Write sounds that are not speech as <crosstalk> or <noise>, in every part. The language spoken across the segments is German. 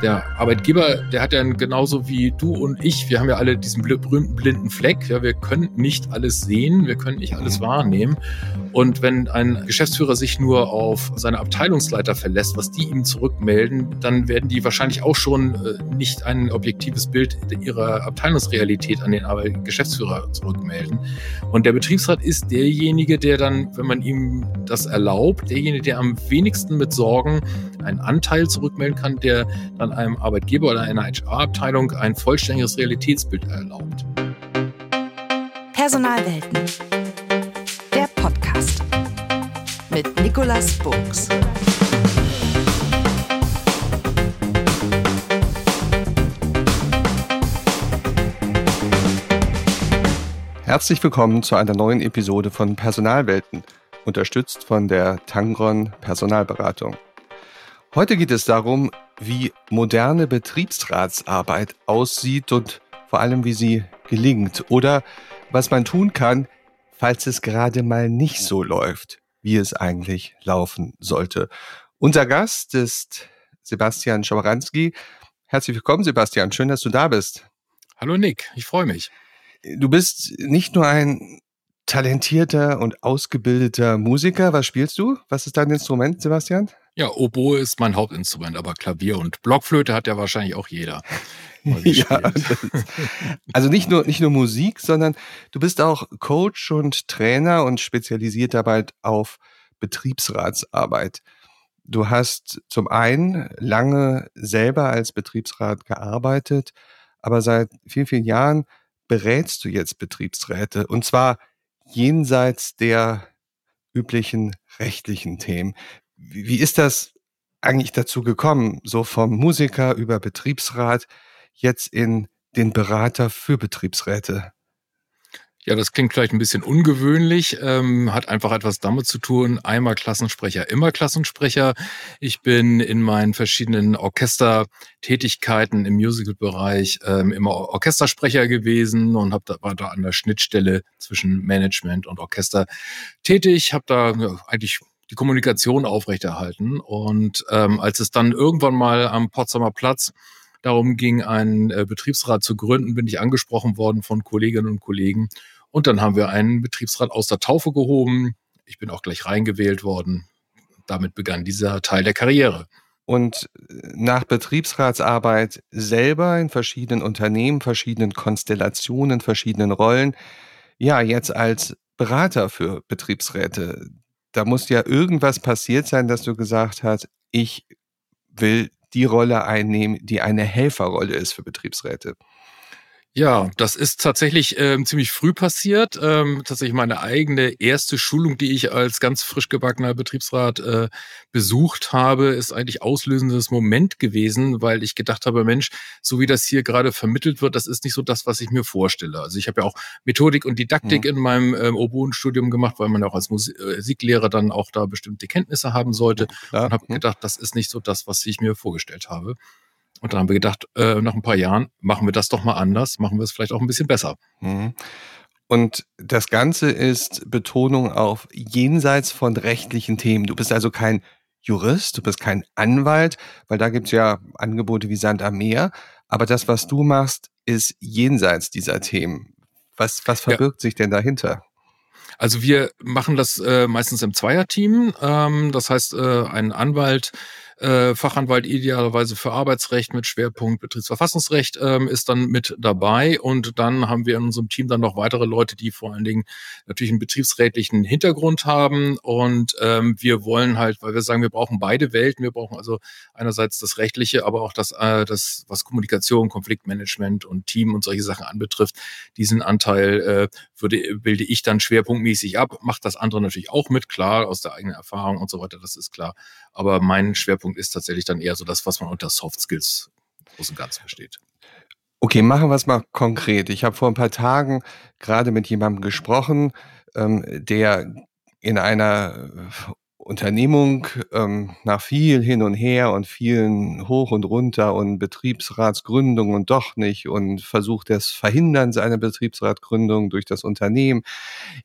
Der Arbeitgeber, der hat ja genauso wie du und ich, wir haben ja alle diesen berühmten blinden Fleck. Ja, wir können nicht alles sehen, wir können nicht alles wahrnehmen. Und wenn ein Geschäftsführer sich nur auf seine Abteilungsleiter verlässt, was die ihm zurückmelden, dann werden die wahrscheinlich auch schon äh, nicht ein objektives Bild ihrer Abteilungsrealität an den Geschäftsführer zurückmelden. Und der Betriebsrat ist derjenige, der dann, wenn man ihm das erlaubt, derjenige, der am wenigsten mit Sorgen einen Anteil zurückmelden kann, der dann einem Arbeitgeber oder einer HR-Abteilung ein vollständiges Realitätsbild erlaubt. Personalwelten. Der Podcast mit Nicolas Burgs. Herzlich willkommen zu einer neuen Episode von Personalwelten, unterstützt von der Tangron Personalberatung. Heute geht es darum, wie moderne Betriebsratsarbeit aussieht und vor allem, wie sie gelingt oder was man tun kann, falls es gerade mal nicht so läuft, wie es eigentlich laufen sollte. Unser Gast ist Sebastian Schawaranski. Herzlich willkommen, Sebastian. Schön, dass du da bist. Hallo Nick, ich freue mich. Du bist nicht nur ein talentierter und ausgebildeter Musiker. Was spielst du? Was ist dein Instrument, Sebastian? Ja, Oboe ist mein Hauptinstrument, aber Klavier und Blockflöte hat ja wahrscheinlich auch jeder. <laughs> ja, also nicht nur, nicht nur Musik, sondern du bist auch Coach und Trainer und spezialisiert dabei auf Betriebsratsarbeit. Du hast zum einen lange selber als Betriebsrat gearbeitet, aber seit vielen, vielen Jahren berätst du jetzt Betriebsräte und zwar jenseits der üblichen rechtlichen Themen. Wie ist das eigentlich dazu gekommen, so vom Musiker über Betriebsrat jetzt in den Berater für Betriebsräte? Ja, das klingt vielleicht ein bisschen ungewöhnlich, ähm, hat einfach etwas damit zu tun, einmal Klassensprecher, immer Klassensprecher. Ich bin in meinen verschiedenen Orchestertätigkeiten im Musicalbereich ähm, immer Orchestersprecher gewesen und hab da, war da an der Schnittstelle zwischen Management und Orchester tätig, habe da eigentlich die Kommunikation aufrechterhalten. Und ähm, als es dann irgendwann mal am Potsdamer Platz darum ging, einen äh, Betriebsrat zu gründen, bin ich angesprochen worden von Kolleginnen und Kollegen. Und dann haben wir einen Betriebsrat aus der Taufe gehoben. Ich bin auch gleich reingewählt worden. Damit begann dieser Teil der Karriere. Und äh, nach Betriebsratsarbeit selber in verschiedenen Unternehmen, verschiedenen Konstellationen, verschiedenen Rollen, ja, jetzt als Berater für Betriebsräte, da muss ja irgendwas passiert sein, dass du gesagt hast, ich will die Rolle einnehmen, die eine Helferrolle ist für Betriebsräte. Ja, das ist tatsächlich ähm, ziemlich früh passiert. Ähm, tatsächlich meine eigene erste Schulung, die ich als ganz frisch gebackener Betriebsrat äh, besucht habe, ist eigentlich auslösendes Moment gewesen, weil ich gedacht habe, Mensch, so wie das hier gerade vermittelt wird, das ist nicht so das, was ich mir vorstelle. Also ich habe ja auch Methodik und Didaktik mhm. in meinem ähm, Oboen-Studium gemacht, weil man ja auch als äh, Musiklehrer dann auch da bestimmte Kenntnisse haben sollte. Ja, und habe mhm. gedacht, das ist nicht so das, was ich mir vorgestellt habe. Und dann haben wir gedacht, äh, nach ein paar Jahren machen wir das doch mal anders, machen wir es vielleicht auch ein bisschen besser. Mhm. Und das Ganze ist Betonung auf jenseits von rechtlichen Themen. Du bist also kein Jurist, du bist kein Anwalt, weil da gibt's ja Angebote wie Sand am Meer. Aber das, was du machst, ist jenseits dieser Themen. Was, was verbirgt ja. sich denn dahinter? Also wir machen das äh, meistens im Zweierteam. Ähm, das heißt, äh, ein Anwalt äh, Fachanwalt idealerweise für Arbeitsrecht mit Schwerpunkt Betriebsverfassungsrecht ähm, ist dann mit dabei. Und dann haben wir in unserem Team dann noch weitere Leute, die vor allen Dingen natürlich einen betriebsrätlichen Hintergrund haben. Und ähm, wir wollen halt, weil wir sagen, wir brauchen beide Welten. Wir brauchen also einerseits das Rechtliche, aber auch das, äh, das was Kommunikation, Konfliktmanagement und Team und solche Sachen anbetrifft. Diesen Anteil äh, würde, bilde ich dann schwerpunktmäßig ab. Macht das andere natürlich auch mit, klar, aus der eigenen Erfahrung und so weiter, das ist klar. Aber mein Schwerpunkt ist tatsächlich dann eher so das, was man unter Soft Skills groß und ganz versteht. Okay, machen wir es mal konkret. Ich habe vor ein paar Tagen gerade mit jemandem gesprochen, ähm, der in einer Unternehmung ähm, nach viel hin und her und vielen hoch und runter und Betriebsratsgründung und doch nicht und Versuch des Verhinderns einer Betriebsratgründung durch das Unternehmen.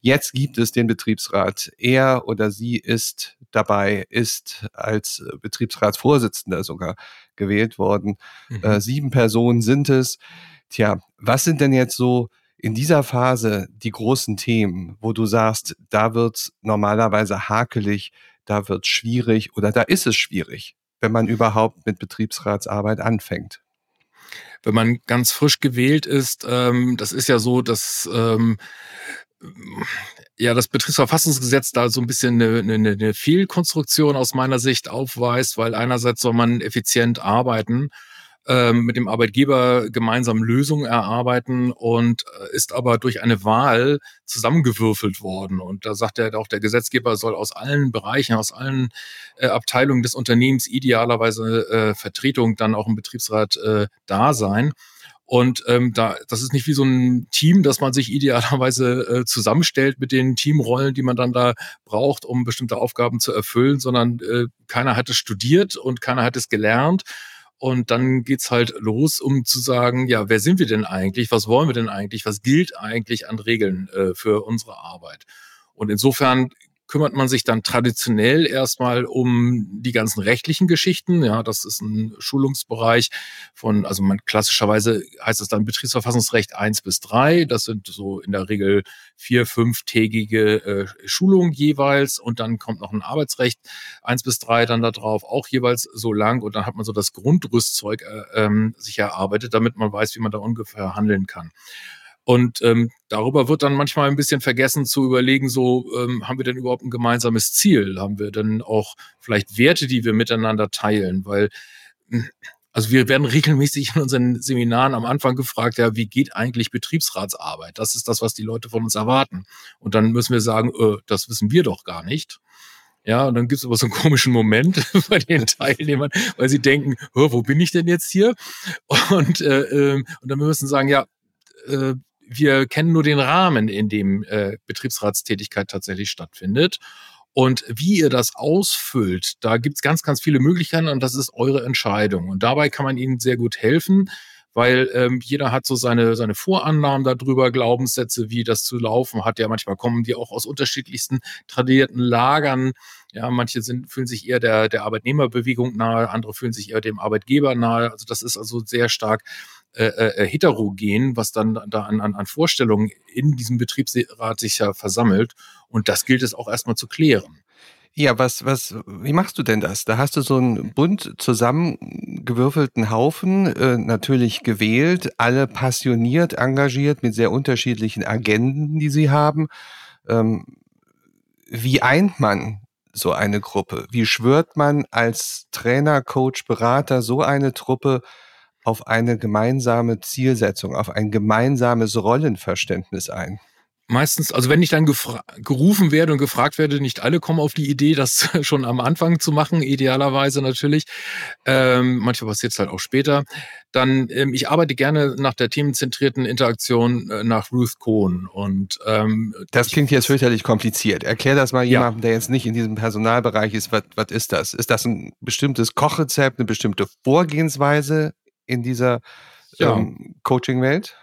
Jetzt gibt es den Betriebsrat. Er oder sie ist dabei, ist als Betriebsratsvorsitzender sogar gewählt worden. Mhm. Äh, sieben Personen sind es. Tja, was sind denn jetzt so in dieser Phase die großen Themen, wo du sagst, da wird's normalerweise hakelig, da wird's schwierig oder da ist es schwierig, wenn man überhaupt mit Betriebsratsarbeit anfängt? Wenn man ganz frisch gewählt ist, ähm, das ist ja so, dass ähm, ja das Betriebsverfassungsgesetz da so ein bisschen eine, eine, eine Fehlkonstruktion aus meiner Sicht aufweist, weil einerseits soll man effizient arbeiten ähm, mit dem Arbeitgeber gemeinsam Lösungen erarbeiten und äh, ist aber durch eine Wahl zusammengewürfelt worden. Und da sagt er auch, der Gesetzgeber soll aus allen Bereichen, aus allen äh, Abteilungen des Unternehmens idealerweise äh, Vertretung dann auch im Betriebsrat äh, da sein. Und ähm, da, das ist nicht wie so ein Team, dass man sich idealerweise äh, zusammenstellt mit den Teamrollen, die man dann da braucht, um bestimmte Aufgaben zu erfüllen, sondern äh, keiner hat es studiert und keiner hat es gelernt, und dann geht's halt los, um zu sagen, ja, wer sind wir denn eigentlich? Was wollen wir denn eigentlich? Was gilt eigentlich an Regeln äh, für unsere Arbeit? Und insofern kümmert man sich dann traditionell erstmal um die ganzen rechtlichen Geschichten. Ja, das ist ein Schulungsbereich von, also man klassischerweise heißt es dann Betriebsverfassungsrecht eins bis drei. Das sind so in der Regel vier, fünftägige äh, Schulungen jeweils und dann kommt noch ein Arbeitsrecht eins bis drei dann da drauf, auch jeweils so lang und dann hat man so das Grundrüstzeug äh, ähm, sich erarbeitet, damit man weiß, wie man da ungefähr handeln kann. Und ähm, darüber wird dann manchmal ein bisschen vergessen zu überlegen, so ähm, haben wir denn überhaupt ein gemeinsames Ziel? Haben wir denn auch vielleicht Werte, die wir miteinander teilen? Weil hm, also wir werden regelmäßig in unseren Seminaren am Anfang gefragt, ja, wie geht eigentlich Betriebsratsarbeit? Das ist das, was die Leute von uns erwarten. Und dann müssen wir sagen, äh, das wissen wir doch gar nicht. Ja, und dann gibt es aber so einen komischen Moment <laughs> bei den Teilnehmern, weil sie denken, wo bin ich denn jetzt hier? Und, äh, äh, und dann müssen wir sagen, ja, äh, wir kennen nur den Rahmen, in dem äh, Betriebsratstätigkeit tatsächlich stattfindet. Und wie ihr das ausfüllt, da gibt's ganz, ganz viele Möglichkeiten und das ist eure Entscheidung. Und dabei kann man Ihnen sehr gut helfen, weil ähm, jeder hat so seine, seine Vorannahmen darüber, Glaubenssätze, wie das zu laufen hat. Ja, manchmal kommen die auch aus unterschiedlichsten tradierten Lagern. Ja, manche sind, fühlen sich eher der, der Arbeitnehmerbewegung nahe, andere fühlen sich eher dem Arbeitgeber nahe. Also das ist also sehr stark äh, äh, heterogen, was dann da an, an, an Vorstellungen in diesem Betriebsrat sich ja versammelt. Und das gilt es auch erstmal zu klären. Ja, was, was, wie machst du denn das? Da hast du so einen bunt zusammengewürfelten Haufen, äh, natürlich gewählt, alle passioniert engagiert mit sehr unterschiedlichen Agenden, die sie haben. Ähm, wie eint man so eine Gruppe? Wie schwört man als Trainer, Coach, Berater so eine Truppe auf eine gemeinsame Zielsetzung, auf ein gemeinsames Rollenverständnis ein? Meistens, also wenn ich dann gerufen werde und gefragt werde, nicht alle kommen auf die Idee, das <laughs> schon am Anfang zu machen, idealerweise natürlich. Ähm, manchmal passiert es halt auch später. Dann, ähm, ich arbeite gerne nach der themenzentrierten Interaktion äh, nach Ruth Cohn. Und ähm, das klingt jetzt fürchterlich kompliziert. Erklär das mal jemandem, ja. der jetzt nicht in diesem Personalbereich ist. Was, was ist das? Ist das ein bestimmtes Kochrezept, eine bestimmte Vorgehensweise in dieser ja. ähm, Coaching-Welt?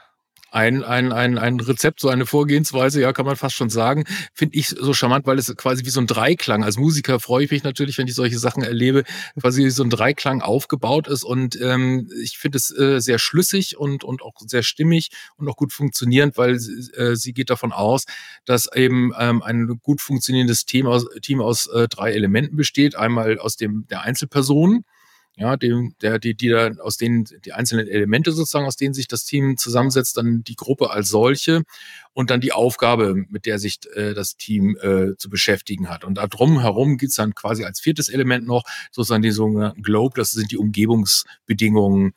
ein, ein, ein, ein Rezept, so eine Vorgehensweise, ja, kann man fast schon sagen, finde ich so charmant, weil es quasi wie so ein Dreiklang, als Musiker freue ich mich natürlich, wenn ich solche Sachen erlebe, quasi wie so ein Dreiklang aufgebaut ist und ähm, ich finde es äh, sehr schlüssig und, und auch sehr stimmig und auch gut funktionierend, weil äh, sie geht davon aus, dass eben ähm, ein gut funktionierendes Team aus, Team aus äh, drei Elementen besteht. Einmal aus dem der Einzelpersonen, ja, dem, der, die, die da aus denen, die einzelnen Elemente sozusagen, aus denen sich das Team zusammensetzt, dann die Gruppe als solche und dann die Aufgabe, mit der sich äh, das Team äh, zu beschäftigen hat. Und da drum herum geht's dann quasi als viertes Element noch, sozusagen die sogenannten Globe, das sind die Umgebungsbedingungen,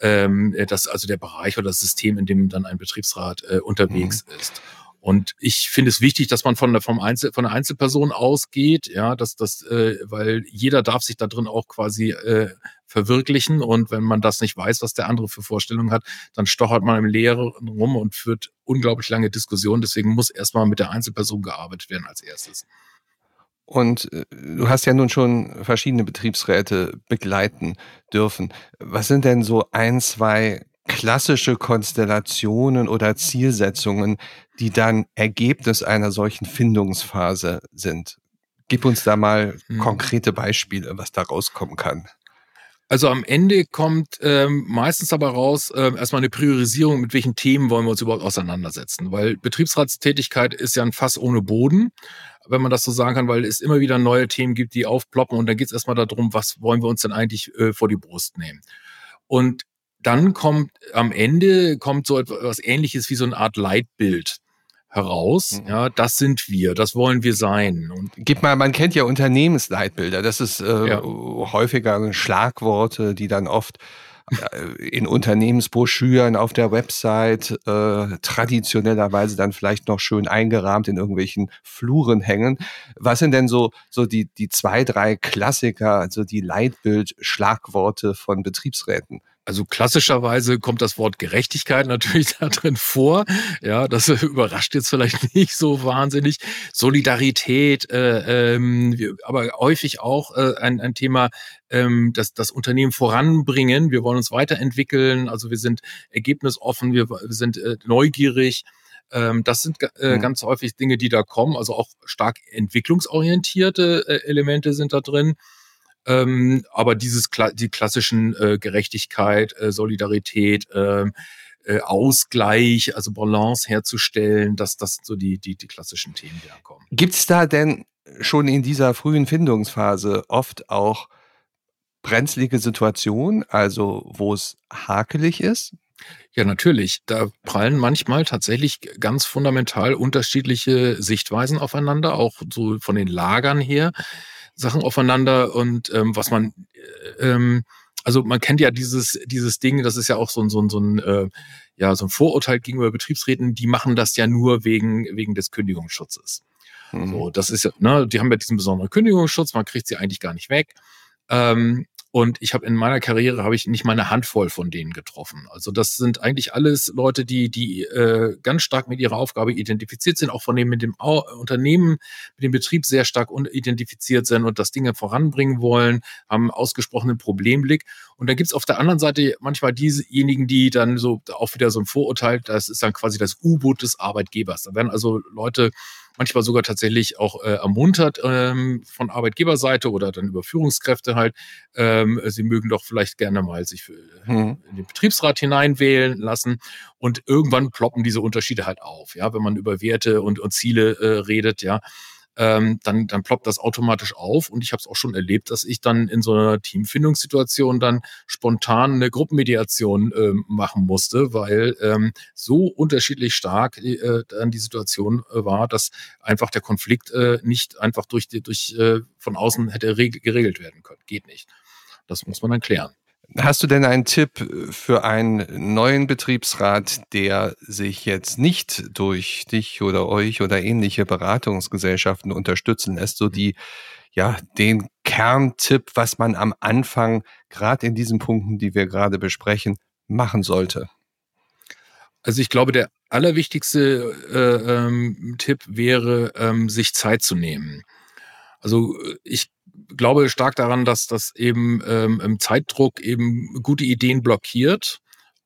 ähm, das, also der Bereich oder das System, in dem dann ein Betriebsrat äh, unterwegs mhm. ist. Und ich finde es wichtig, dass man von der, vom Einzel, von der Einzelperson ausgeht, ja, dass das, äh, weil jeder darf sich da drin auch quasi äh, verwirklichen. Und wenn man das nicht weiß, was der andere für Vorstellungen hat, dann stochert man im Leeren rum und führt unglaublich lange Diskussionen. Deswegen muss erstmal mit der Einzelperson gearbeitet werden als erstes. Und äh, du hast ja nun schon verschiedene Betriebsräte begleiten dürfen. Was sind denn so ein, zwei klassische Konstellationen oder Zielsetzungen, die dann Ergebnis einer solchen Findungsphase sind? Gib uns da mal hm. konkrete Beispiele, was da rauskommen kann. Also am Ende kommt ähm, meistens aber raus ähm, erstmal eine Priorisierung, mit welchen Themen wollen wir uns überhaupt auseinandersetzen. Weil Betriebsratstätigkeit ist ja ein Fass ohne Boden, wenn man das so sagen kann, weil es immer wieder neue Themen gibt, die aufploppen und dann geht es erstmal darum, was wollen wir uns denn eigentlich äh, vor die Brust nehmen. Und dann kommt am Ende kommt so etwas ähnliches wie so eine Art Leitbild heraus. Mhm. Ja, das sind wir, das wollen wir sein. Und Gib mal, man kennt ja Unternehmensleitbilder. Das ist äh, ja. häufiger Schlagworte, die dann oft äh, in Unternehmensbroschüren auf der Website äh, traditionellerweise dann vielleicht noch schön eingerahmt in irgendwelchen Fluren hängen. Was sind denn so so die die zwei drei Klassiker, also die Leitbild-Schlagworte von Betriebsräten? Also klassischerweise kommt das Wort Gerechtigkeit <laughs> natürlich da drin vor. Ja, das <laughs> überrascht jetzt vielleicht <laughs> nicht so wahnsinnig. Solidarität, äh, ähm, aber häufig auch äh, ein, ein Thema, ähm, das, das Unternehmen voranbringen. Wir wollen uns weiterentwickeln. Also wir sind ergebnisoffen, wir, wir sind äh, neugierig. Ähm, das sind äh, ganz häufig Dinge, die da kommen. Also auch stark entwicklungsorientierte äh, Elemente sind da drin. Ähm, aber dieses die klassischen äh, Gerechtigkeit, äh, Solidarität, äh, äh, Ausgleich, also Balance herzustellen, dass das so die, die, die klassischen Themen, die da kommen. Gibt es da denn schon in dieser frühen Findungsphase oft auch brenzlige Situationen, also wo es hakelig ist? Ja, natürlich. Da prallen manchmal tatsächlich ganz fundamental unterschiedliche Sichtweisen aufeinander, auch so von den Lagern her. Sachen aufeinander und ähm, was man äh, ähm, also man kennt ja dieses dieses Ding, das ist ja auch so ein so ein, so ein äh, ja so ein Vorurteil gegenüber Betriebsräten, die machen das ja nur wegen wegen des Kündigungsschutzes. Mhm. So, das ist ja, ne, die haben ja diesen besonderen Kündigungsschutz, man kriegt sie eigentlich gar nicht weg. Ähm, und ich habe in meiner Karriere habe ich nicht mal eine Handvoll von denen getroffen. Also das sind eigentlich alles Leute, die die äh, ganz stark mit ihrer Aufgabe identifiziert sind, auch von dem mit dem Au Unternehmen, mit dem Betrieb sehr stark identifiziert sind und das Dinge voranbringen wollen, haben ausgesprochenen Problemblick. Und dann gibt's auf der anderen Seite manchmal diejenigen, die dann so auch wieder so ein Vorurteil, das ist dann quasi das U-Boot des Arbeitgebers. Da werden also Leute manchmal sogar tatsächlich auch äh, ermuntert ähm, von Arbeitgeberseite oder dann über Führungskräfte halt. Ähm, sie mögen doch vielleicht gerne mal sich für, mhm. in den Betriebsrat hineinwählen lassen. Und irgendwann ploppen diese Unterschiede halt auf, ja, wenn man über Werte und, und Ziele äh, redet, ja ähm, dann, dann ploppt das automatisch auf. Und ich habe es auch schon erlebt, dass ich dann in so einer Teamfindungssituation dann spontan eine Gruppenmediation äh, machen musste, weil ähm, so unterschiedlich stark äh, dann die Situation äh, war, dass einfach der Konflikt äh, nicht einfach durch, durch äh, von außen hätte geregelt werden können. Geht nicht. Das muss man dann klären. Hast du denn einen Tipp für einen neuen Betriebsrat, der sich jetzt nicht durch dich oder euch oder ähnliche Beratungsgesellschaften unterstützen lässt, so die ja den Kerntipp, was man am Anfang gerade in diesen Punkten, die wir gerade besprechen, machen sollte? Also ich glaube, der allerwichtigste äh, ähm, Tipp wäre, ähm, sich Zeit zu nehmen. Also ich glaube stark daran, dass das eben ähm, im Zeitdruck eben gute Ideen blockiert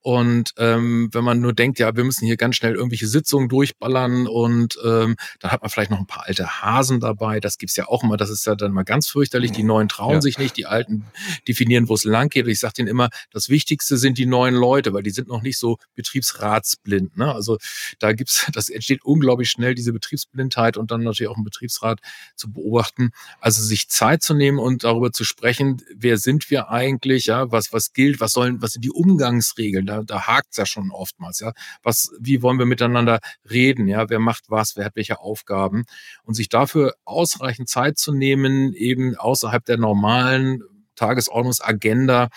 und ähm, wenn man nur denkt, ja, wir müssen hier ganz schnell irgendwelche Sitzungen durchballern und ähm, dann hat man vielleicht noch ein paar alte Hasen dabei. Das gibt's ja auch immer. Das ist ja dann mal ganz fürchterlich. Die Neuen trauen ja. sich nicht, die Alten definieren, wo es lang geht. Und ich sage denen immer, das Wichtigste sind die neuen Leute, weil die sind noch nicht so betriebsratsblind. Ne? Also da gibt's, <laughs> das entsteht unglaublich schnell, diese Betriebsblindheit und dann natürlich auch einen Betriebsrat zu beobachten. Also sich Zeit zu nehmen und darüber zu sprechen, wer sind wir eigentlich, ja, was, was gilt, was sollen, was sind die Umgangsregeln? Da, da hakt's ja schon oftmals, ja. Was, wie wollen wir miteinander reden, ja? Wer macht was, wer hat welche Aufgaben? Und sich dafür ausreichend Zeit zu nehmen, eben außerhalb der normalen Tagesordnungsagenda,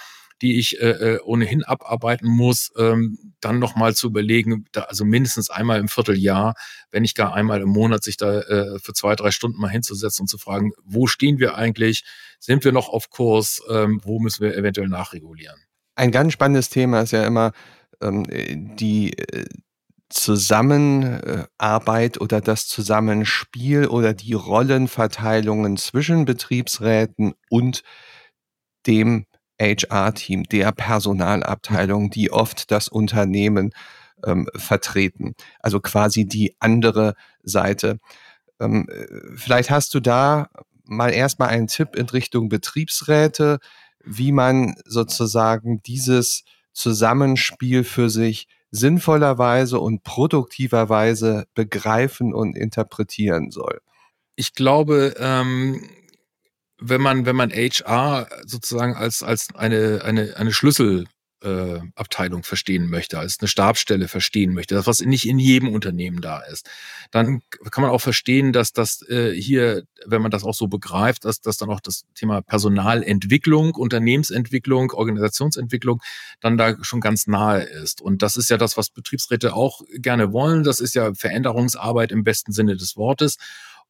die ich äh, äh ohnehin abarbeiten muss, ähm, dann nochmal zu überlegen, da, also mindestens einmal im Vierteljahr, wenn nicht gar einmal im Monat, sich da äh, für zwei, drei Stunden mal hinzusetzen und zu fragen, wo stehen wir eigentlich? Sind wir noch auf Kurs? Ähm, wo müssen wir eventuell nachregulieren? Ein ganz spannendes Thema ist ja immer ähm, die äh, Zusammenarbeit oder das Zusammenspiel oder die Rollenverteilungen zwischen Betriebsräten und dem HR-Team, der Personalabteilung, die oft das Unternehmen ähm, vertreten. Also quasi die andere Seite. Ähm, vielleicht hast du da mal erstmal einen Tipp in Richtung Betriebsräte, wie man sozusagen dieses Zusammenspiel für sich sinnvollerweise und produktiverweise begreifen und interpretieren soll. Ich glaube, ähm, wenn man, wenn man HR sozusagen als, als eine, eine, eine Schlüssel Abteilung verstehen möchte, als eine Stabstelle verstehen möchte, das was nicht in jedem Unternehmen da ist, dann kann man auch verstehen, dass das äh, hier, wenn man das auch so begreift, dass, dass dann auch das Thema Personalentwicklung, Unternehmensentwicklung, Organisationsentwicklung dann da schon ganz nahe ist. Und das ist ja das, was Betriebsräte auch gerne wollen. Das ist ja Veränderungsarbeit im besten Sinne des Wortes.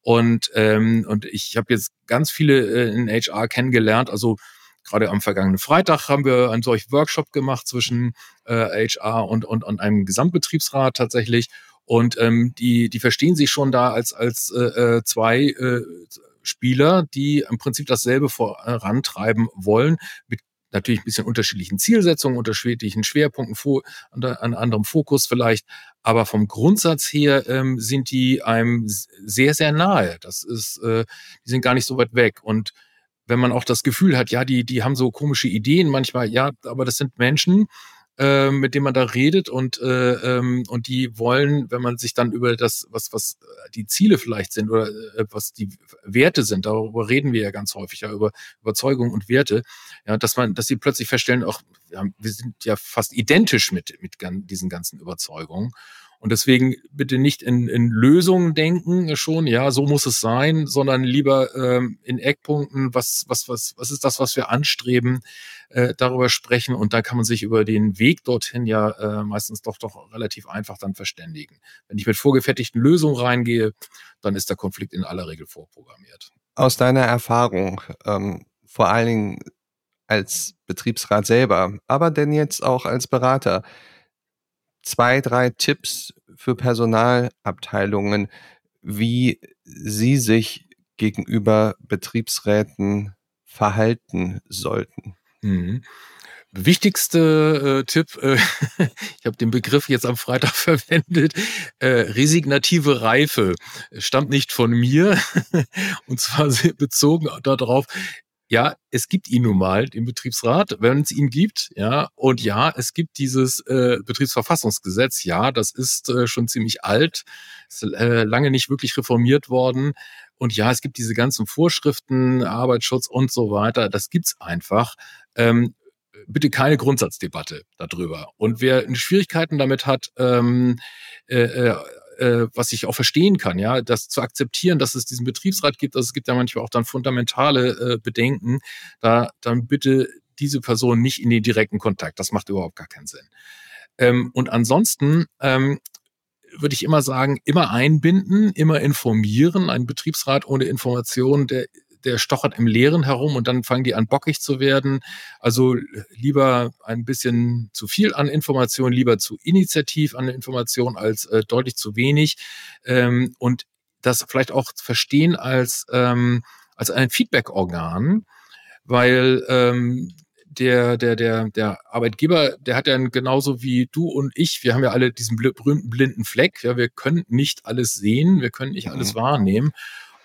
Und, ähm, und ich habe jetzt ganz viele äh, in HR kennengelernt, also gerade am vergangenen Freitag haben wir einen solchen Workshop gemacht zwischen äh, HR und, und, und einem Gesamtbetriebsrat tatsächlich. Und ähm, die, die verstehen sich schon da als, als äh, äh zwei äh, Spieler, die im Prinzip dasselbe vorantreiben wollen, mit natürlich ein bisschen unterschiedlichen Zielsetzungen, unterschiedlichen Schwerpunkten, an, an anderem Fokus vielleicht, aber vom Grundsatz her ähm, sind die einem sehr, sehr nahe. Das ist, äh, die sind gar nicht so weit weg. Und wenn man auch das Gefühl hat, ja, die, die haben so komische Ideen manchmal, ja, aber das sind Menschen, äh, mit denen man da redet und, äh, ähm, und die wollen, wenn man sich dann über das, was, was die Ziele vielleicht sind oder äh, was die Werte sind, darüber reden wir ja ganz häufig, ja, über Überzeugung und Werte, ja, dass man, dass sie plötzlich feststellen, auch, ja, wir sind ja fast identisch mit, mit diesen ganzen Überzeugungen. Und deswegen bitte nicht in, in Lösungen denken schon, ja, so muss es sein, sondern lieber ähm, in Eckpunkten, was, was, was, was ist das, was wir anstreben, äh, darüber sprechen. Und da kann man sich über den Weg dorthin ja äh, meistens doch doch relativ einfach dann verständigen. Wenn ich mit vorgefertigten Lösungen reingehe, dann ist der Konflikt in aller Regel vorprogrammiert. Aus deiner Erfahrung, ähm, vor allen Dingen als Betriebsrat selber, aber denn jetzt auch als Berater, zwei, drei Tipps für Personalabteilungen, wie sie sich gegenüber Betriebsräten verhalten sollten. Mhm. Wichtigste äh, Tipp, äh, <laughs> ich habe den Begriff jetzt am Freitag <laughs> verwendet, äh, resignative Reife, stammt nicht von mir <laughs> und zwar bezogen darauf, ja, es gibt ihn nun mal, den Betriebsrat, wenn es ihn gibt, ja, und ja, es gibt dieses äh, Betriebsverfassungsgesetz, ja, das ist äh, schon ziemlich alt, ist äh, lange nicht wirklich reformiert worden. Und ja, es gibt diese ganzen Vorschriften, Arbeitsschutz und so weiter, das gibt's einfach. Ähm, bitte keine Grundsatzdebatte darüber. Und wer Schwierigkeiten damit hat, ähm, äh, äh was ich auch verstehen kann, ja, das zu akzeptieren, dass es diesen Betriebsrat gibt, also es gibt ja manchmal auch dann fundamentale äh, Bedenken, da dann bitte diese Person nicht in den direkten Kontakt. Das macht überhaupt gar keinen Sinn. Ähm, und ansonsten ähm, würde ich immer sagen, immer einbinden, immer informieren. Ein Betriebsrat ohne Information, der der stochert im Leeren herum und dann fangen die an bockig zu werden. Also lieber ein bisschen zu viel an Information, lieber zu initiativ an Information als äh, deutlich zu wenig. Ähm, und das vielleicht auch verstehen als, ähm, als ein Feedback-Organ, weil ähm, der, der, der, der Arbeitgeber, der hat ja genauso wie du und ich, wir haben ja alle diesen berühmten blinden Fleck, ja, wir können nicht alles sehen, wir können nicht alles mhm. wahrnehmen.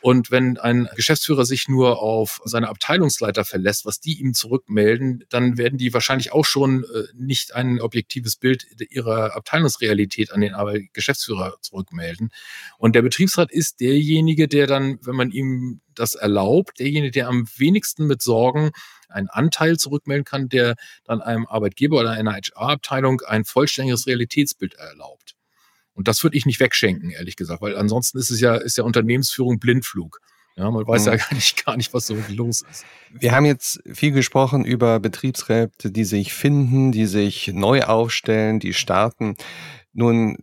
Und wenn ein Geschäftsführer sich nur auf seine Abteilungsleiter verlässt, was die ihm zurückmelden, dann werden die wahrscheinlich auch schon äh, nicht ein objektives Bild ihrer Abteilungsrealität an den Geschäftsführer zurückmelden. Und der Betriebsrat ist derjenige, der dann, wenn man ihm das erlaubt, derjenige, der am wenigsten mit Sorgen einen Anteil zurückmelden kann, der dann einem Arbeitgeber oder einer HR-Abteilung ein vollständiges Realitätsbild erlaubt. Und das würde ich nicht wegschenken, ehrlich gesagt, weil ansonsten ist es ja, ist ja Unternehmensführung Blindflug. Ja, man weiß mhm. ja <laughs> gar nicht, gar nicht, was so los ist. Wir haben jetzt viel gesprochen über Betriebsräte, die sich finden, die sich neu aufstellen, die starten. Nun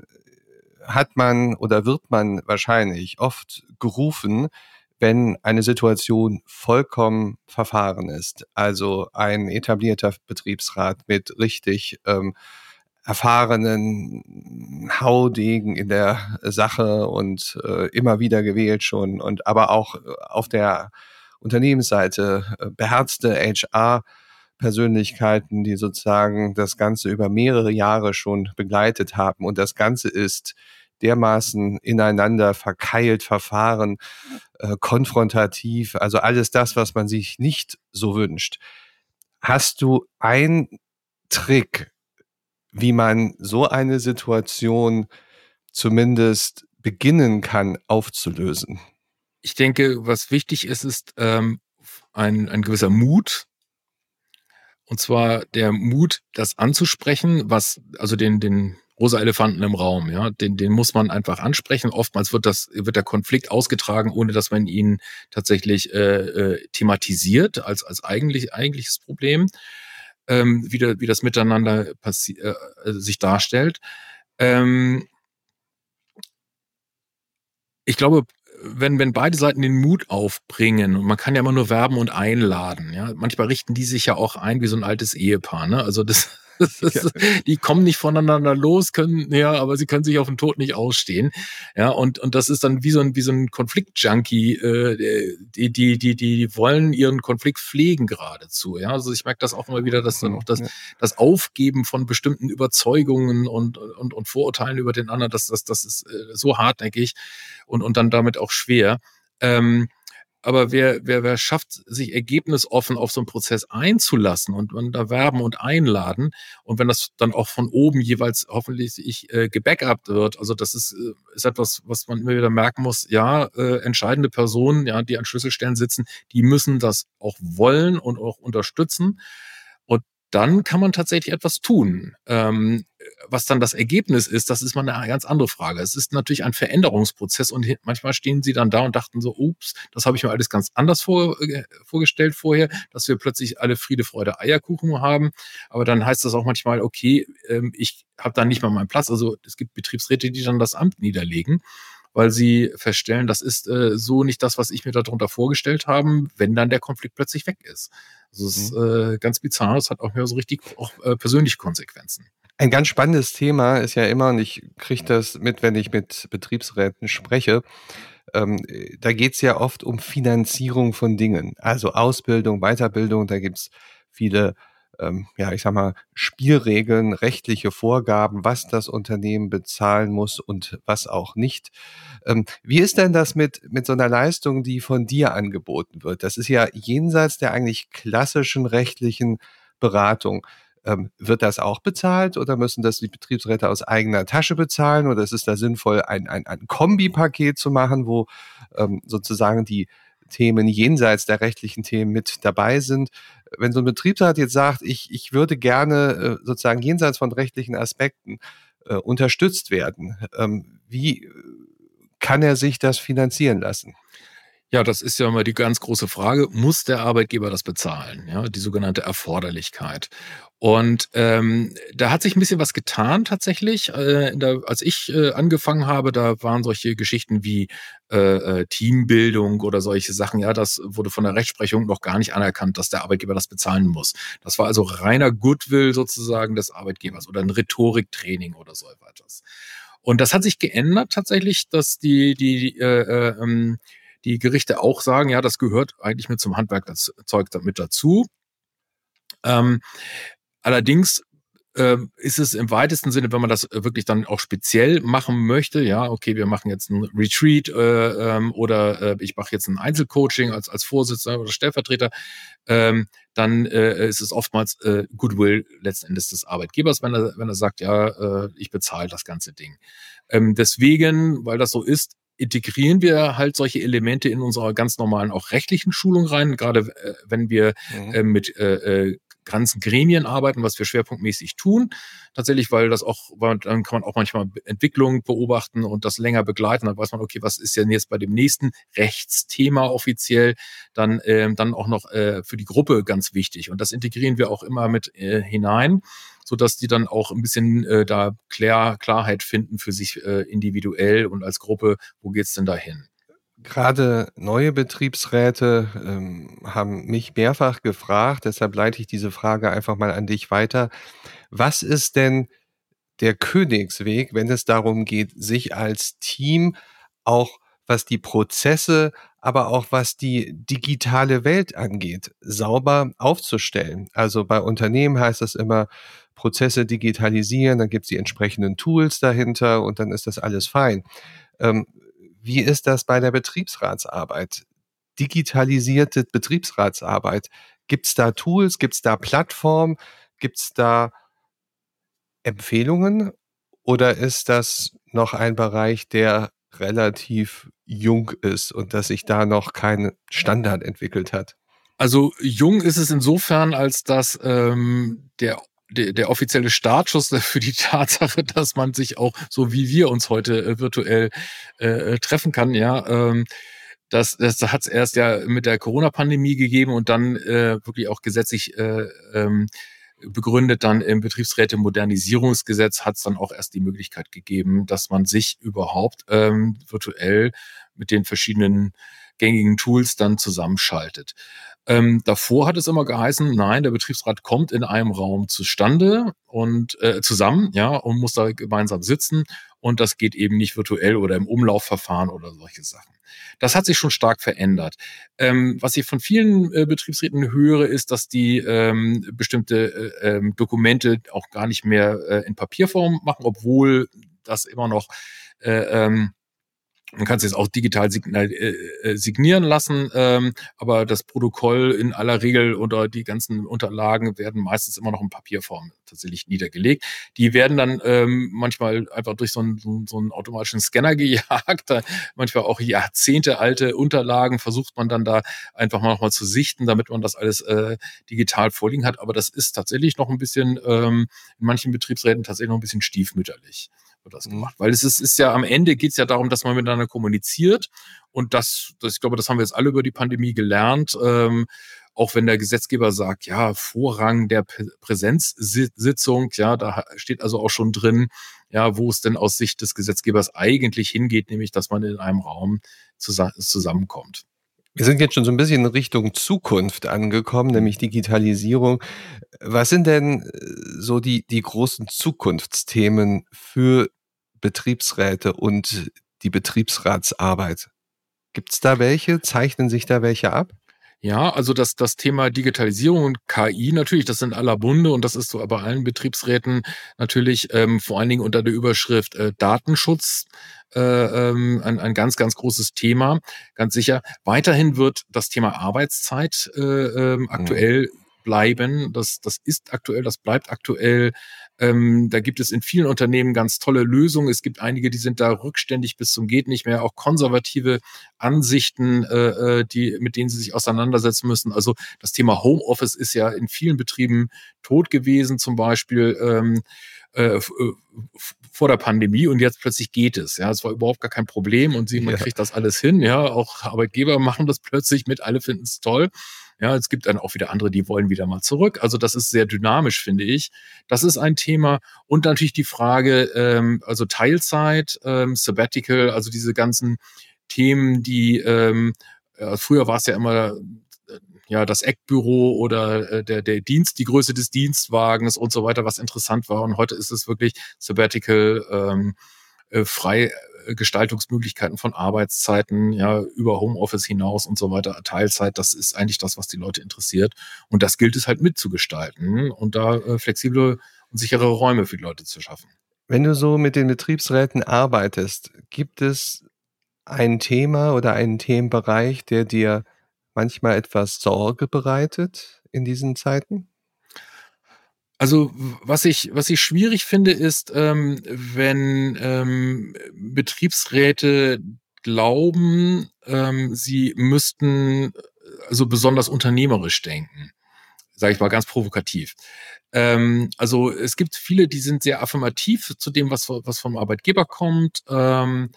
hat man oder wird man wahrscheinlich oft gerufen, wenn eine Situation vollkommen verfahren ist. Also ein etablierter Betriebsrat mit richtig ähm, erfahrenen Haudegen in der Sache und äh, immer wieder gewählt schon und aber auch auf der Unternehmensseite äh, beherzte HR Persönlichkeiten, die sozusagen das Ganze über mehrere Jahre schon begleitet haben und das Ganze ist dermaßen ineinander verkeilt, verfahren, äh, konfrontativ, also alles das, was man sich nicht so wünscht. Hast du einen Trick, wie man so eine Situation zumindest beginnen kann aufzulösen? Ich denke, was wichtig ist, ist ähm, ein, ein gewisser Mut. Und zwar der Mut, das anzusprechen, was, also den, den rosa Elefanten im Raum, ja, den, den muss man einfach ansprechen. Oftmals wird das, wird der Konflikt ausgetragen, ohne dass man ihn tatsächlich äh, äh, thematisiert als, als eigentlich, eigentliches Problem, ähm, wie, da, wie das miteinander äh, äh sich darstellt. Ähm, ich glaube, wenn, wenn beide Seiten den Mut aufbringen, und man kann ja immer nur werben und einladen, ja, manchmal richten die sich ja auch ein wie so ein altes Ehepaar, ne? Also das, <laughs> Die kommen nicht voneinander los, können, ja, aber sie können sich auf den Tod nicht ausstehen. Ja, und, und das ist dann wie so ein, wie so ein Konflikt-Junkie, äh, die, die, die, die wollen ihren Konflikt pflegen geradezu. Ja, also ich merke das auch immer wieder, dass dann auch das, das Aufgeben von bestimmten Überzeugungen und, und, und Vorurteilen über den anderen, das, das, das ist äh, so hartnäckig und, und dann damit auch schwer. Ähm, aber wer, wer, wer schafft, sich ergebnisoffen auf so einen Prozess einzulassen und man da werben und einladen? Und wenn das dann auch von oben jeweils hoffentlich ich, äh, gebackupt wird, also das ist, äh, ist etwas, was man immer wieder merken muss, ja, äh, entscheidende Personen, ja, die an Schlüsselstellen sitzen, die müssen das auch wollen und auch unterstützen dann kann man tatsächlich etwas tun. Ähm, was dann das Ergebnis ist, das ist mal eine ganz andere Frage. Es ist natürlich ein Veränderungsprozess und manchmal stehen sie dann da und dachten so, ups, das habe ich mir alles ganz anders vor, äh, vorgestellt vorher, dass wir plötzlich alle Friede, Freude, Eierkuchen haben. Aber dann heißt das auch manchmal, okay, ähm, ich habe dann nicht mal meinen Platz. Also es gibt Betriebsräte, die dann das Amt niederlegen weil sie feststellen, das ist äh, so nicht das, was ich mir darunter vorgestellt habe, wenn dann der Konflikt plötzlich weg ist. Also es ist mhm. äh, ganz bizarr, es hat auch mehr so richtig auch äh, persönliche Konsequenzen. Ein ganz spannendes Thema ist ja immer, und ich kriege das mit, wenn ich mit Betriebsräten spreche, ähm, da geht es ja oft um Finanzierung von Dingen, also Ausbildung, Weiterbildung, da gibt es viele ähm, ja, ich sag mal, Spielregeln, rechtliche Vorgaben, was das Unternehmen bezahlen muss und was auch nicht. Ähm, wie ist denn das mit, mit so einer Leistung, die von dir angeboten wird? Das ist ja jenseits der eigentlich klassischen rechtlichen Beratung. Ähm, wird das auch bezahlt oder müssen das die Betriebsräte aus eigener Tasche bezahlen oder ist es da sinnvoll, ein, ein, ein Kombipaket zu machen, wo ähm, sozusagen die Themen jenseits der rechtlichen Themen mit dabei sind wenn so ein Betriebsrat jetzt sagt, ich, ich würde gerne äh, sozusagen jenseits von rechtlichen Aspekten äh, unterstützt werden, ähm, wie kann er sich das finanzieren lassen? Ja, das ist ja immer die ganz große Frage. Muss der Arbeitgeber das bezahlen? Ja, die sogenannte Erforderlichkeit. Und ähm, da hat sich ein bisschen was getan tatsächlich. Äh, der, als ich äh, angefangen habe, da waren solche Geschichten wie äh, äh, Teambildung oder solche Sachen. Ja, das wurde von der Rechtsprechung noch gar nicht anerkannt, dass der Arbeitgeber das bezahlen muss. Das war also reiner Goodwill sozusagen des Arbeitgebers oder ein Rhetoriktraining oder so etwas. Und das hat sich geändert tatsächlich, dass die die äh, äh, ähm, die Gerichte auch sagen, ja, das gehört eigentlich mit zum Handwerkszeug mit dazu. Ähm, allerdings ähm, ist es im weitesten Sinne, wenn man das wirklich dann auch speziell machen möchte, ja, okay, wir machen jetzt ein Retreat äh, ähm, oder äh, ich mache jetzt ein Einzelcoaching als, als Vorsitzender oder Stellvertreter, ähm, dann äh, ist es oftmals äh, Goodwill letzten Endes des Arbeitgebers, wenn er, wenn er sagt, ja, äh, ich bezahle das ganze Ding. Ähm, deswegen, weil das so ist, integrieren wir halt solche Elemente in unserer ganz normalen auch rechtlichen Schulung rein, gerade äh, wenn wir mhm. äh, mit äh, äh, ganzen Gremien arbeiten, was wir schwerpunktmäßig tun. Tatsächlich, weil das auch, weil dann kann man auch manchmal Entwicklungen beobachten und das länger begleiten. Dann weiß man, okay, was ist denn jetzt bei dem nächsten Rechtsthema offiziell dann, äh, dann auch noch äh, für die Gruppe ganz wichtig. Und das integrieren wir auch immer mit äh, hinein so dass die dann auch ein bisschen äh, da Klar Klarheit finden für sich äh, individuell und als Gruppe, wo geht's denn dahin? Gerade neue Betriebsräte ähm, haben mich mehrfach gefragt, deshalb leite ich diese Frage einfach mal an dich weiter. Was ist denn der Königsweg, wenn es darum geht, sich als Team auch was die Prozesse, aber auch was die digitale Welt angeht, sauber aufzustellen. Also bei Unternehmen heißt das immer, Prozesse digitalisieren, dann gibt es die entsprechenden Tools dahinter und dann ist das alles fein. Ähm, wie ist das bei der Betriebsratsarbeit? Digitalisierte Betriebsratsarbeit. Gibt es da Tools? Gibt es da Plattformen? Gibt es da Empfehlungen? Oder ist das noch ein Bereich, der relativ jung ist und dass sich da noch kein Standard entwickelt hat? Also jung ist es insofern, als dass ähm, der der, offizielle Startschuss für die <laughs> Tatsache, dass man sich auch so wie wir uns heute äh, virtuell äh, treffen kann, ja, ähm, das, das hat es erst ja mit der Corona-Pandemie gegeben und dann äh, wirklich auch gesetzlich äh, ähm, begründet dann im Betriebsräte-Modernisierungsgesetz hat es dann auch erst die Möglichkeit gegeben, dass man sich überhaupt ähm, virtuell mit den verschiedenen gängigen Tools dann zusammenschaltet. Ähm, davor hat es immer geheißen, nein, der Betriebsrat kommt in einem Raum zustande und äh, zusammen, ja, und muss da gemeinsam sitzen. Und das geht eben nicht virtuell oder im Umlaufverfahren oder solche Sachen. Das hat sich schon stark verändert. Ähm, was ich von vielen äh, Betriebsräten höre, ist, dass die ähm, bestimmte äh, ähm, Dokumente auch gar nicht mehr äh, in Papierform machen, obwohl das immer noch äh, ähm, man kann es jetzt auch digital äh, äh, signieren lassen, ähm, aber das Protokoll in aller Regel oder die ganzen Unterlagen werden meistens immer noch in Papierform tatsächlich niedergelegt. Die werden dann ähm, manchmal einfach durch so einen, so, einen automatischen Scanner <laughs> gejagt. Manchmal auch Jahrzehnte alte Unterlagen versucht man dann da einfach mal nochmal zu sichten, damit man das alles äh, digital vorliegen hat. Aber das ist tatsächlich noch ein bisschen ähm, in manchen Betriebsräten tatsächlich noch ein bisschen stiefmütterlich wird das mhm. gemacht. Weil es ist, ist ja am Ende geht es ja darum, dass man miteinander kommuniziert. Und das, das, ich glaube, das haben wir jetzt alle über die Pandemie gelernt. Ähm, auch wenn der Gesetzgeber sagt, ja, Vorrang der Präsenzsitzung, ja, da steht also auch schon drin, ja, wo es denn aus Sicht des Gesetzgebers eigentlich hingeht, nämlich, dass man in einem Raum zusammenkommt. Wir sind jetzt schon so ein bisschen in Richtung Zukunft angekommen, mhm. nämlich Digitalisierung. Was sind denn äh, so die, die großen Zukunftsthemen für Betriebsräte und die Betriebsratsarbeit? Gibt es da welche? Zeichnen sich da welche ab? Ja, also das, das Thema Digitalisierung und KI natürlich, das sind aller Bunde und das ist so bei allen Betriebsräten natürlich ähm, vor allen Dingen unter der Überschrift äh, Datenschutz äh, ähm, ein, ein ganz, ganz großes Thema, ganz sicher. Weiterhin wird das Thema Arbeitszeit äh, ähm, aktuell bleiben. Das, das ist aktuell, das bleibt aktuell. Ähm, da gibt es in vielen Unternehmen ganz tolle Lösungen. Es gibt einige, die sind da rückständig bis zum geht nicht mehr. Auch konservative Ansichten, äh, äh die mit denen sie sich auseinandersetzen müssen. Also das Thema Homeoffice ist ja in vielen Betrieben tot gewesen, zum Beispiel. Ähm, äh, äh vor der Pandemie und jetzt plötzlich geht es. Ja, es war überhaupt gar kein Problem und sie, man ja. kriegt das alles hin. Ja, auch Arbeitgeber <laughs> machen das plötzlich mit, alle finden es toll. Ja, es gibt dann auch wieder andere, die wollen wieder mal zurück. Also das ist sehr dynamisch, finde ich. Das ist ein Thema. Und natürlich die Frage, ähm, also Teilzeit, ähm, Sabbatical, also diese ganzen Themen, die ähm, äh, früher war es ja immer äh, ja das Eckbüro oder äh, der der Dienst, die Größe des Dienstwagens und so weiter, was interessant war. Und heute ist es wirklich Sabbatical, ähm, äh, frei Gestaltungsmöglichkeiten von Arbeitszeiten, ja, über Homeoffice hinaus und so weiter, Teilzeit, das ist eigentlich das, was die Leute interessiert. Und das gilt es halt mitzugestalten und da äh, flexible und sichere Räume für die Leute zu schaffen. Wenn du so mit den Betriebsräten arbeitest, gibt es ein Thema oder einen Themenbereich, der dir manchmal etwas Sorge bereitet in diesen Zeiten? Also was ich, was ich schwierig finde, ist, ähm, wenn ähm, Betriebsräte glauben, ähm, sie müssten also besonders unternehmerisch denken. Sage ich mal ganz provokativ. Ähm, also es gibt viele, die sind sehr affirmativ zu dem, was, was vom Arbeitgeber kommt. Ähm,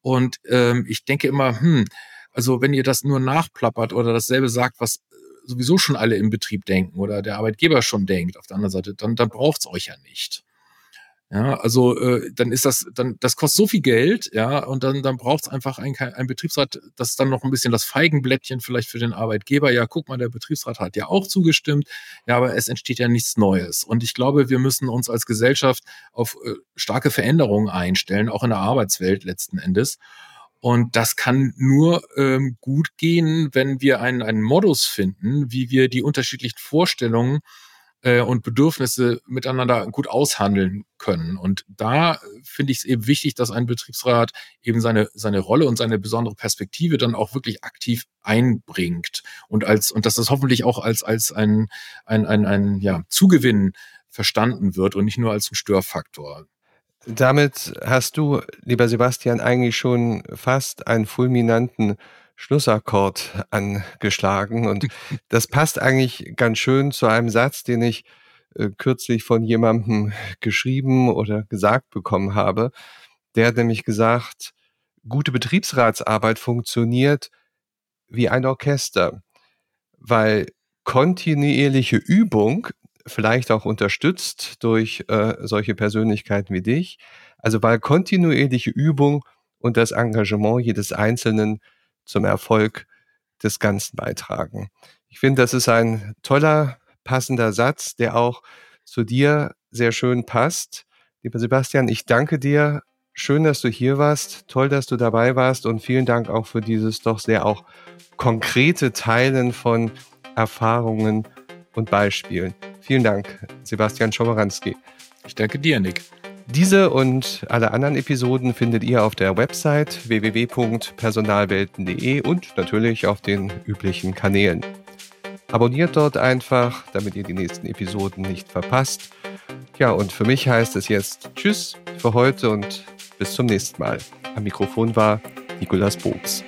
und ähm, ich denke immer, hm, also wenn ihr das nur nachplappert oder dasselbe sagt, was sowieso schon alle im Betrieb denken oder der Arbeitgeber schon denkt auf der anderen Seite, dann, dann es euch ja nicht. Ja, also äh, dann ist das, dann das kostet so viel Geld, ja, und dann dann braucht es einfach ein, ein Betriebsrat, das ist dann noch ein bisschen das Feigenblättchen vielleicht für den Arbeitgeber. Ja, guck mal, der Betriebsrat hat ja auch zugestimmt, ja, aber es entsteht ja nichts Neues. Und ich glaube, wir müssen uns als Gesellschaft auf äh, starke Veränderungen einstellen, auch in der Arbeitswelt letzten Endes. Und das kann nur ähm, gut gehen, wenn wir einen, einen Modus finden, wie wir die unterschiedlichen Vorstellungen äh, und Bedürfnisse miteinander gut aushandeln können. Und da finde ich es eben wichtig, dass ein Betriebsrat eben seine, seine Rolle und seine besondere Perspektive dann auch wirklich aktiv einbringt und als, und dass das hoffentlich auch als, als ein, ein, ein, ein ja, Zugewinn verstanden wird und nicht nur als ein Störfaktor. Damit hast du, lieber Sebastian, eigentlich schon fast einen fulminanten Schlussakkord angeschlagen. Und <laughs> das passt eigentlich ganz schön zu einem Satz, den ich äh, kürzlich von jemandem geschrieben oder gesagt bekommen habe. Der hat nämlich gesagt, gute Betriebsratsarbeit funktioniert wie ein Orchester, weil kontinuierliche Übung, vielleicht auch unterstützt durch äh, solche Persönlichkeiten wie dich, also weil kontinuierliche Übung und das Engagement jedes Einzelnen zum Erfolg des Ganzen beitragen. Ich finde, das ist ein toller, passender Satz, der auch zu dir sehr schön passt. Lieber Sebastian, ich danke dir. Schön, dass du hier warst. Toll, dass du dabei warst. Und vielen Dank auch für dieses doch sehr auch konkrete Teilen von Erfahrungen und Beispielen. Vielen Dank, Sebastian Schomeranski. Ich danke dir, Nick. Diese und alle anderen Episoden findet ihr auf der Website www.personalwelten.de und natürlich auf den üblichen Kanälen. Abonniert dort einfach, damit ihr die nächsten Episoden nicht verpasst. Ja, und für mich heißt es jetzt Tschüss für heute und bis zum nächsten Mal. Am Mikrofon war Nikolas Bobs.